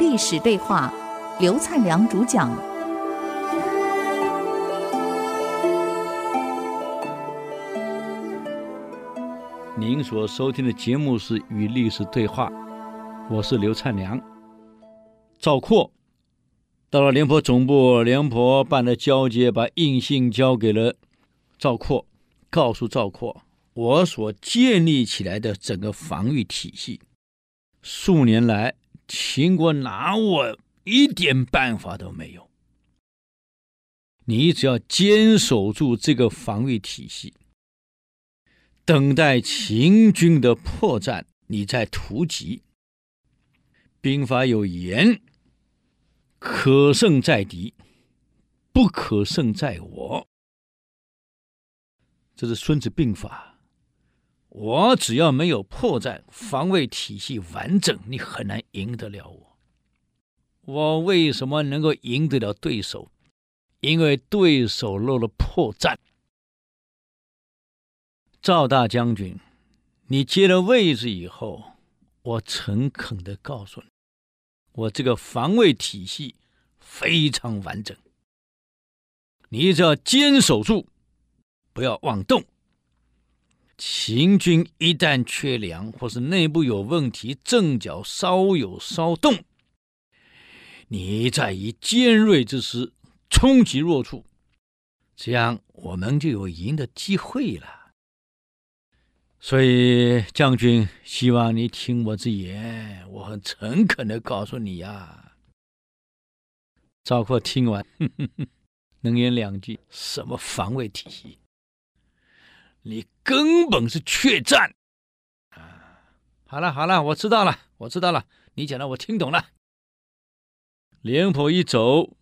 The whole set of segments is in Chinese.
历史对话，刘灿良主讲。您所收听的节目是《与历史对话》，我是刘灿良。赵括到了廉颇总部，廉颇办了交接，把印信交给了赵括，告诉赵括，我所建立起来的整个防御体系，数年来秦国拿我一点办法都没有。你只要坚守住这个防御体系，等待秦军的破绽，你再突击。兵法有言：“可胜在敌，不可胜在我。”这是《孙子兵法》。我只要没有破绽，防卫体系完整，你很难赢得了我。我为什么能够赢得了对手？因为对手漏了破绽。赵大将军，你接了位置以后，我诚恳的告诉你，我这个防卫体系非常完整，你只要坚守住。不要妄动。秦军一旦缺粮，或是内部有问题，阵脚稍有骚动，你再以尖锐之师冲击弱处，这样我们就有赢的机会了。所以，将军，希望你听我之言，我很诚恳的告诉你呀、赵括听完，哼哼哼，能言两句，什么防卫体系？你根本是怯战啊！好了好了，我知道了，我知道了，你讲的我听懂了。廉颇一走，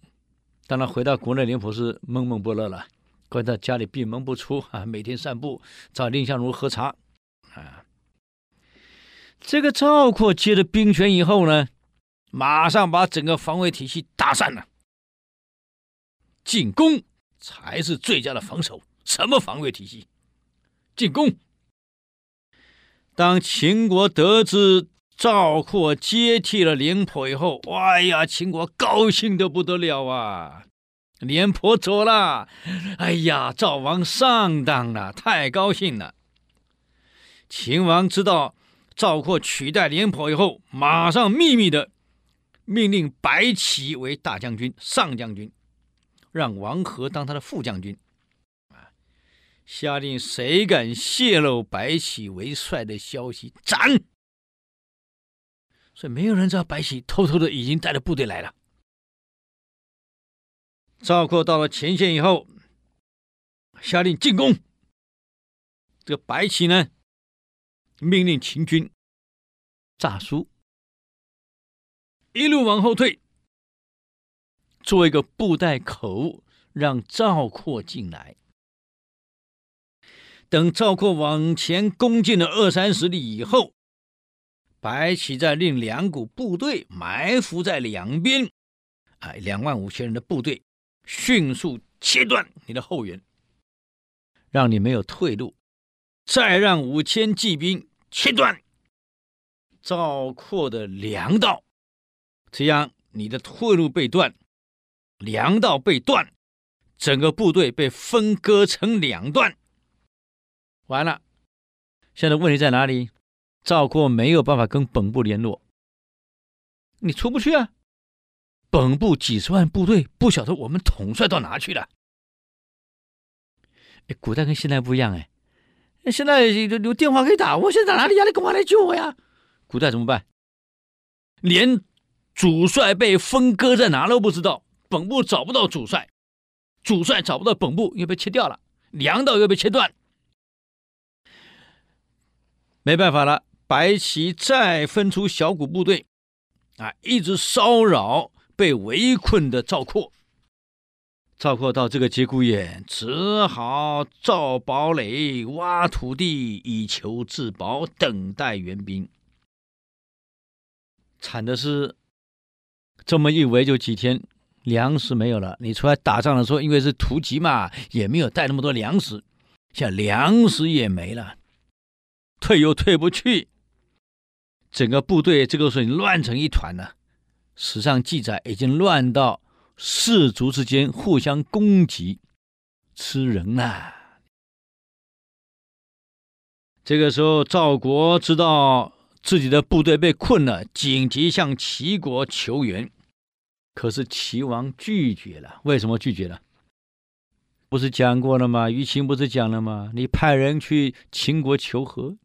当然回到国内，廉颇是闷闷不乐了，关在家里闭门不出啊，每天散步，找蔺相如喝茶啊。这个赵括接了兵权以后呢，马上把整个防卫体系打散了。进攻才是最佳的防守，什么防卫体系？进攻！当秦国得知赵括接替了廉颇以后，哎呀，秦国高兴的不得了啊！廉颇走了，哎呀，赵王上当了，太高兴了。秦王知道赵括取代廉颇以后，马上秘密的命令白起为大将军、上将军，让王和当他的副将军。下令谁敢泄露白起为帅的消息，斩！所以没有人知道白起偷偷的已经带着部队来了。赵括到了前线以后，下令进攻。这个白起呢，命令秦军诈输，一路往后退，做一个布袋口，让赵括进来。等赵括往前攻进了二三十里以后，白起再令两股部队埋伏在两边，啊，两万五千人的部队迅速切断你的后援，让你没有退路；再让五千骑兵切断赵括的粮道，这样你的退路被断，粮道被断，整个部队被分割成两段。完了，现在问题在哪里？赵括没有办法跟本部联络，你出不去啊！本部几十万部队不晓得我们统帅到哪去了。古代跟现在不一样哎，现在有有电话可以打，我现在在哪里呀？你赶快来救我呀！古代怎么办？连主帅被分割在哪都不知道，本部找不到主帅，主帅找不到本部，又被切掉了，粮道又被切断。没办法了，白起再分出小股部队，啊，一直骚扰被围困的赵括。赵括到这个节骨眼，只好造堡垒、挖土地，以求自保，等待援兵。惨的是，这么一围就几天，粮食没有了。你出来打仗的时候，因为是突击嘛，也没有带那么多粮食，像粮食也没了。退又退不去，整个部队这个时候乱成一团了，史上记载已经乱到士族之间互相攻击，吃人呐、啊。这个时候，赵国知道自己的部队被困了，紧急向齐国求援。可是齐王拒绝了。为什么拒绝了？不是讲过了吗？于情不是讲了吗？你派人去秦国求和，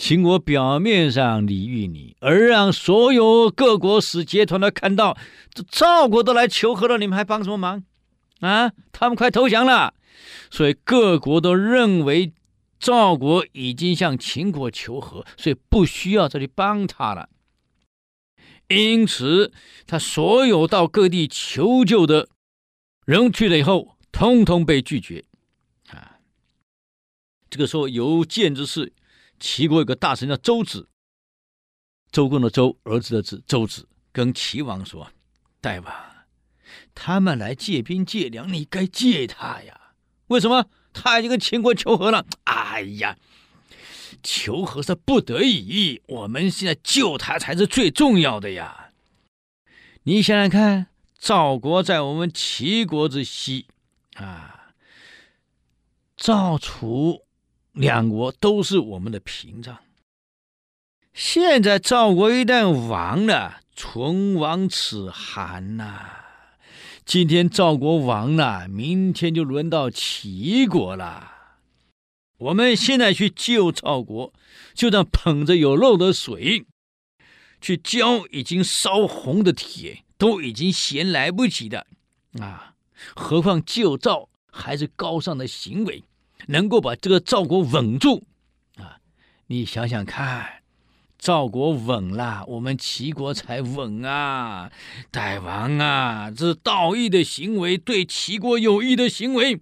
秦国表面上礼遇你，而让所有各国使节团都看到，这赵国都来求和了，你们还帮什么忙？啊，他们快投降了，所以各国都认为。赵国已经向秦国求和，所以不需要这里帮他了。因此，他所有到各地求救的人去了以后，通通被拒绝。啊，这个时候有见之事，齐国有个大臣叫周子，周公的周，儿子的子，周子跟齐王说：“大王，他们来借兵借粮，你该借他呀？为什么？”他已经跟秦国求和了。哎呀，求和是不得已，我们现在救他才是最重要的呀。你想想看，赵国在我们齐国之西啊，赵楚两国都是我们的屏障。现在赵国一旦亡了，唇亡齿寒呐、今天赵国亡了，明天就轮到齐国了。我们现在去救赵国，就像捧着有漏的水去浇已经烧红的铁，都已经嫌来不及的啊！何况救赵还是高尚的行为，能够把这个赵国稳住啊！你想想看。赵国稳了，我们齐国才稳啊！大王啊，这是道义的行为，对齐国有益的行为。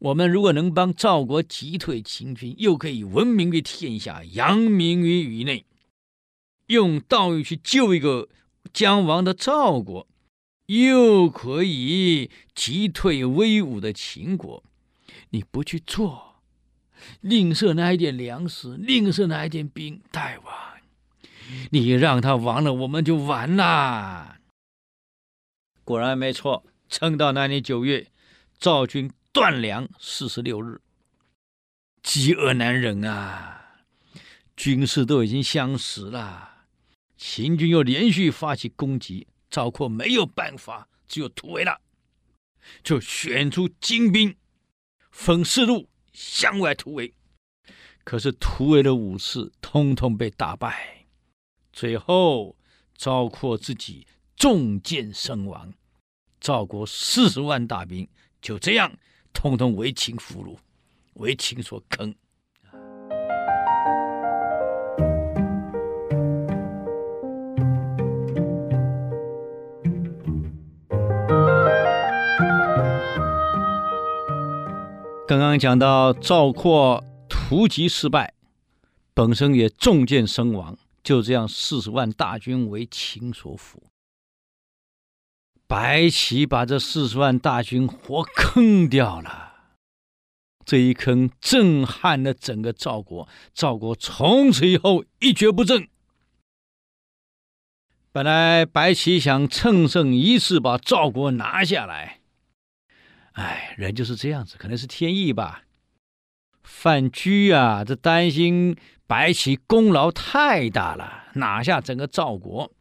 我们如果能帮赵国击退秦军，又可以闻名于天下，扬名于宇内，用道义去救一个将亡的赵国，又可以击退威武的秦国，你不去做？吝啬那一点粮食，吝啬那一点兵，大王，你让他亡了，我们就完了。果然没错，撑到那年九月，赵军断粮四十六日，饥饿难忍啊，军士都已经相识了。秦军又连续发起攻击，赵括没有办法，只有突围了，就选出精兵，分四路。向外突围，可是突围的武士，通通被打败。最后，赵括自己中箭身亡，赵国四十万大兵就这样通通为秦俘虏，为秦所坑。刚刚讲到赵括突击失败，本身也中箭身亡，就这样四十万大军为秦所俘。白起把这四十万大军活坑掉了，这一坑震撼了整个赵国，赵国从此以后一蹶不振。本来白起想乘胜一次把赵国拿下来。哎，人就是这样子，可能是天意吧。范雎啊，这担心白起功劳太大了，拿下整个赵国，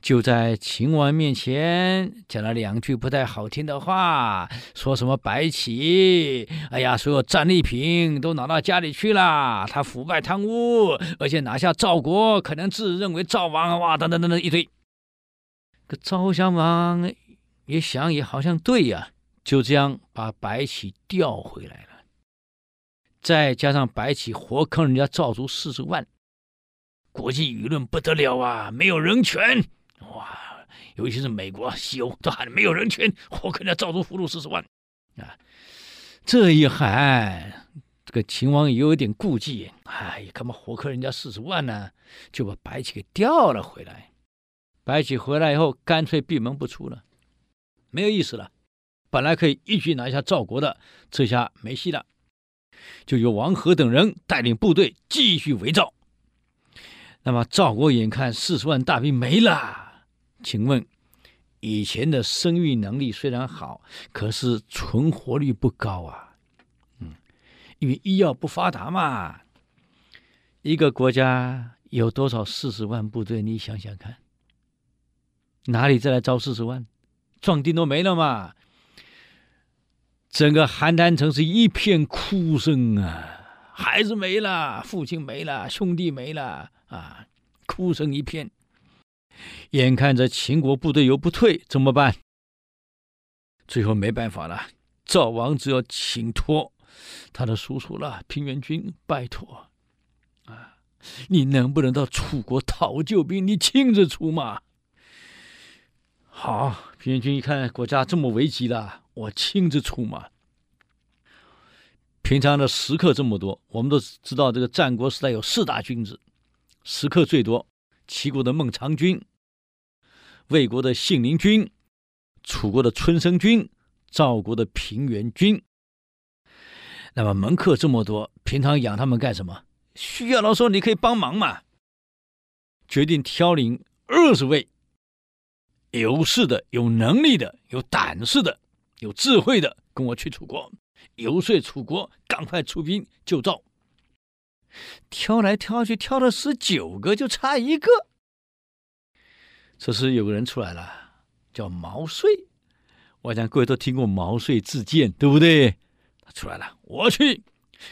就在秦王面前讲了两句不太好听的话，说什么白起，哎呀，所有战利品都拿到家里去了，他腐败贪污，而且拿下赵国，可能自认为赵王，哇，等等等等一堆。可赵襄王也想，也好像对呀。就这样把白起调回来了，再加上白起活坑人家赵族四十万，国际舆论不得了啊！没有人权，哇！尤其是美国、西欧都喊没有人权，活坑人家赵族俘虏四十万啊！这一喊，这个秦王也有点顾忌，哎，干嘛活坑人家四十万呢？就把白起给调了回来。白起回来以后，干脆闭门不出了，没有意思了。本来可以一举拿下赵国的，这下没戏了，就由王和等人带领部队继续围赵。那么赵国眼看四十万大兵没了，请问以前的生育能力虽然好，可是存活率不高啊。嗯，因为医药不发达嘛。一个国家有多少四十万部队？你想想看，哪里再来招四十万？壮丁都没了嘛。整个邯郸城是一片哭声啊。孩子没了，父亲没了，兄弟没了啊！哭声一片。眼看着秦国部队又不退，怎么办？最后没办法了，赵王只有请托他的叔叔了，平原君，拜托啊，你能不能到楚国讨救兵？你亲自出马。好，平原君一看国家这么危急了，我亲自出马。平常的食客这么多，我们都知道这个战国时代有四大君子，食客最多，齐国的孟尝君、魏国的信陵君、楚国的春申君、赵国的平原君。那么门客这么多，平常养他们干什么？需要的时候你可以帮忙嘛。决定挑领二十位有势的、有能力的、有胆识的、有智慧的，跟我去楚国。游说楚国赶快出兵救赵，挑来挑去，挑了十九个，就差一个。这时有个人出来了，叫毛遂。我想各位都听过毛遂自荐，对不对？他出来了，我去。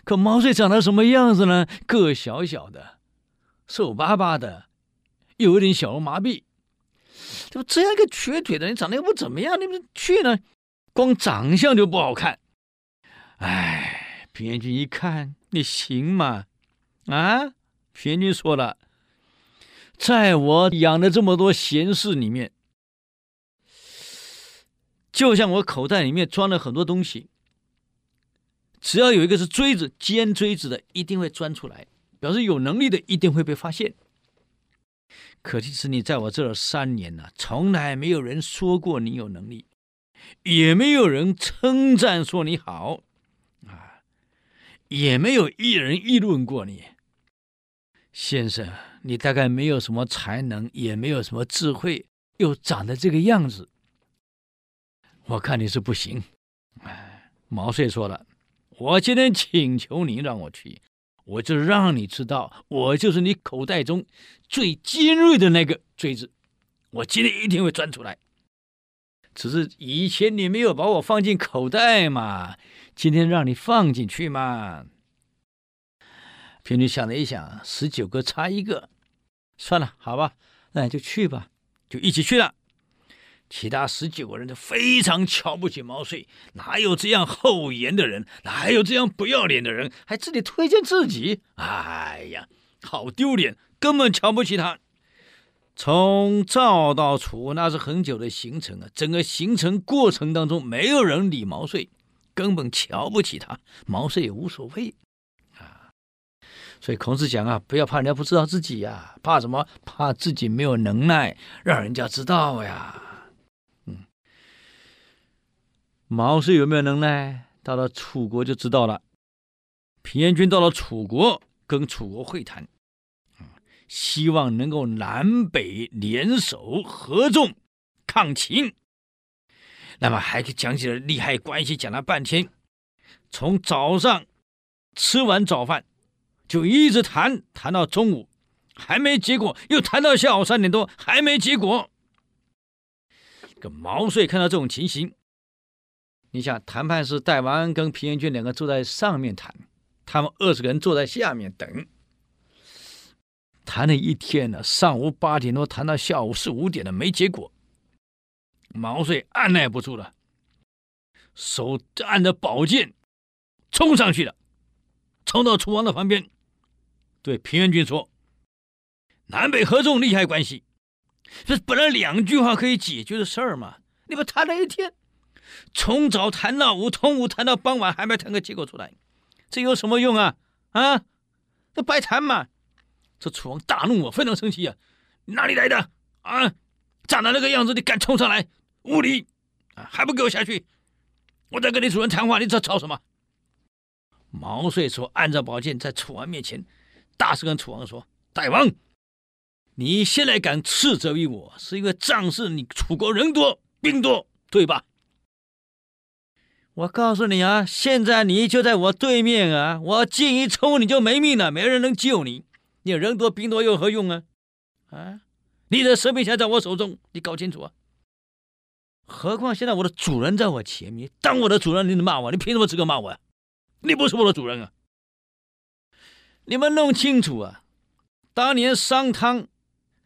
可毛遂长得什么样子呢？个小小的，瘦巴巴的，又有点小儿麻痹。就这样一个瘸腿的人，长得又不怎么样，你们去呢？光长相就不好看。哎，平原君一看，你行吗？啊，平原君说了，在我养的这么多贤士里面，就像我口袋里面装了很多东西，只要有一个是锥子，尖锥子的，一定会钻出来，表示有能力的一定会被发现。可惜是你在我这儿三年了，从来没有人说过你有能力，也没有人称赞说你好。啊也没有一人议论过你，先生，你大概没有什么才能，也没有什么智慧，又长得这个样子，我看你是不行。哎，毛遂说了，我今天请求你让我去，我就让你知道，我就是你口袋中最尖锐的那个锥子，我今天一定会钻出来。只是以前你没有把我放进口袋嘛。今天让你放进去嘛？平原想了一想，十九个差一个，算了，好吧，那就去吧，就一起去了。其他十九个人都非常瞧不起毛遂，哪有这样厚颜的人？哪有这样不要脸的人？还自己推荐自己？哎呀，好丢脸，根本瞧不起他。从赵到楚那是很久的行程啊，整个行程过程当中，没有人理毛遂。根本瞧不起他，毛遂也无所谓啊。所以孔子讲啊，不要怕人家不知道自己呀，怕什么？怕自己没有能耐，让人家知道呀。嗯，毛遂有没有能耐？到了楚国就知道了。平原君到了楚国，跟楚国会谈，希望能够南北联手合纵抗秦。那么还讲起了利害关系，讲了半天，从早上吃完早饭就一直谈谈到中午，还没结果，又谈到下午三点多，还没结果。这个毛遂看到这种情形，你想谈判是戴王跟平原君两个坐在上面谈，他们二十个人坐在下面等，谈了一天了，上午八点多谈到下午四五点了，没结果。毛遂按捺不住了，手按着宝剑，冲上去了，冲到楚王的旁边，对平原君说：“南北合纵，利害关系，这本来两句话可以解决的事儿嘛，你们谈了一天，从早谈到午，从午谈到傍晚，还没谈个结果出来，这有什么用啊？啊，这白谈嘛！”这楚王大怒啊，非常生气啊，哪里来的啊？长得那个样子，你敢冲上来？无礼啊！还不给我下去！我在跟你主人谈话，你这吵什么？毛遂说：“按着宝剑在楚王面前，大声跟楚王说：‘大王，你现在敢斥责于我，是因为仗势你楚国人多兵多，对吧？我告诉你啊，现在你就在我对面啊，我进一冲你就没命了，没人能救你。你人多兵多有何用啊？啊，你的生命现在我手中，你搞清楚啊！何况现在我的主人在我前面，当我的主人，你能骂我，你凭什么资格骂我呀？你不是我的主人啊！你们弄清楚啊！当年商汤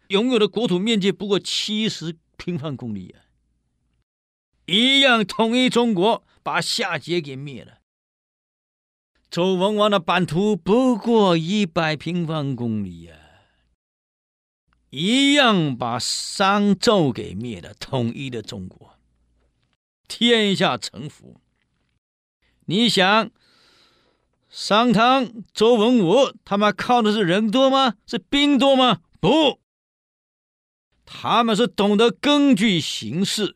拥有的国土面积不过七十平方公里啊，一样统一中国，把夏桀给灭了。周文王的版图不过一百平方公里呀，一样把商纣给灭了，统一了中国。天下臣服，你想，商汤、周文武他们靠的是人多吗？是兵多吗？不，他们是懂得根据形势，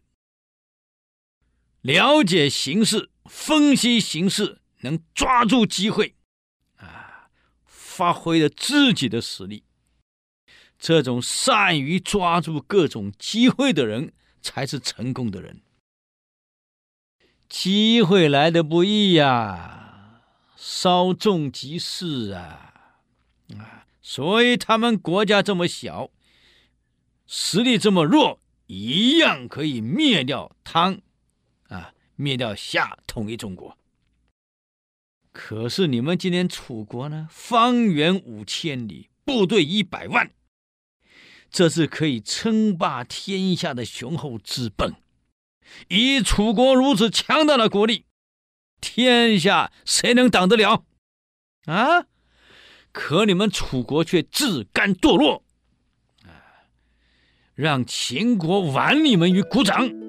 了解形势，分析形势，能抓住机会，啊，发挥了自己的实力。这种善于抓住各种机会的人，才是成功的人。机会来的不易呀，稍纵即逝啊！啊，所以他们国家这么小，实力这么弱，一样可以灭掉汤，啊，灭掉夏，统一中国。可是你们今天楚国呢？方圆五千里，部队一百万，这是可以称霸天下的雄厚资本。以楚国如此强大的国力，天下谁能挡得了？啊！可你们楚国却自甘堕落，啊！让秦国玩你们于股掌。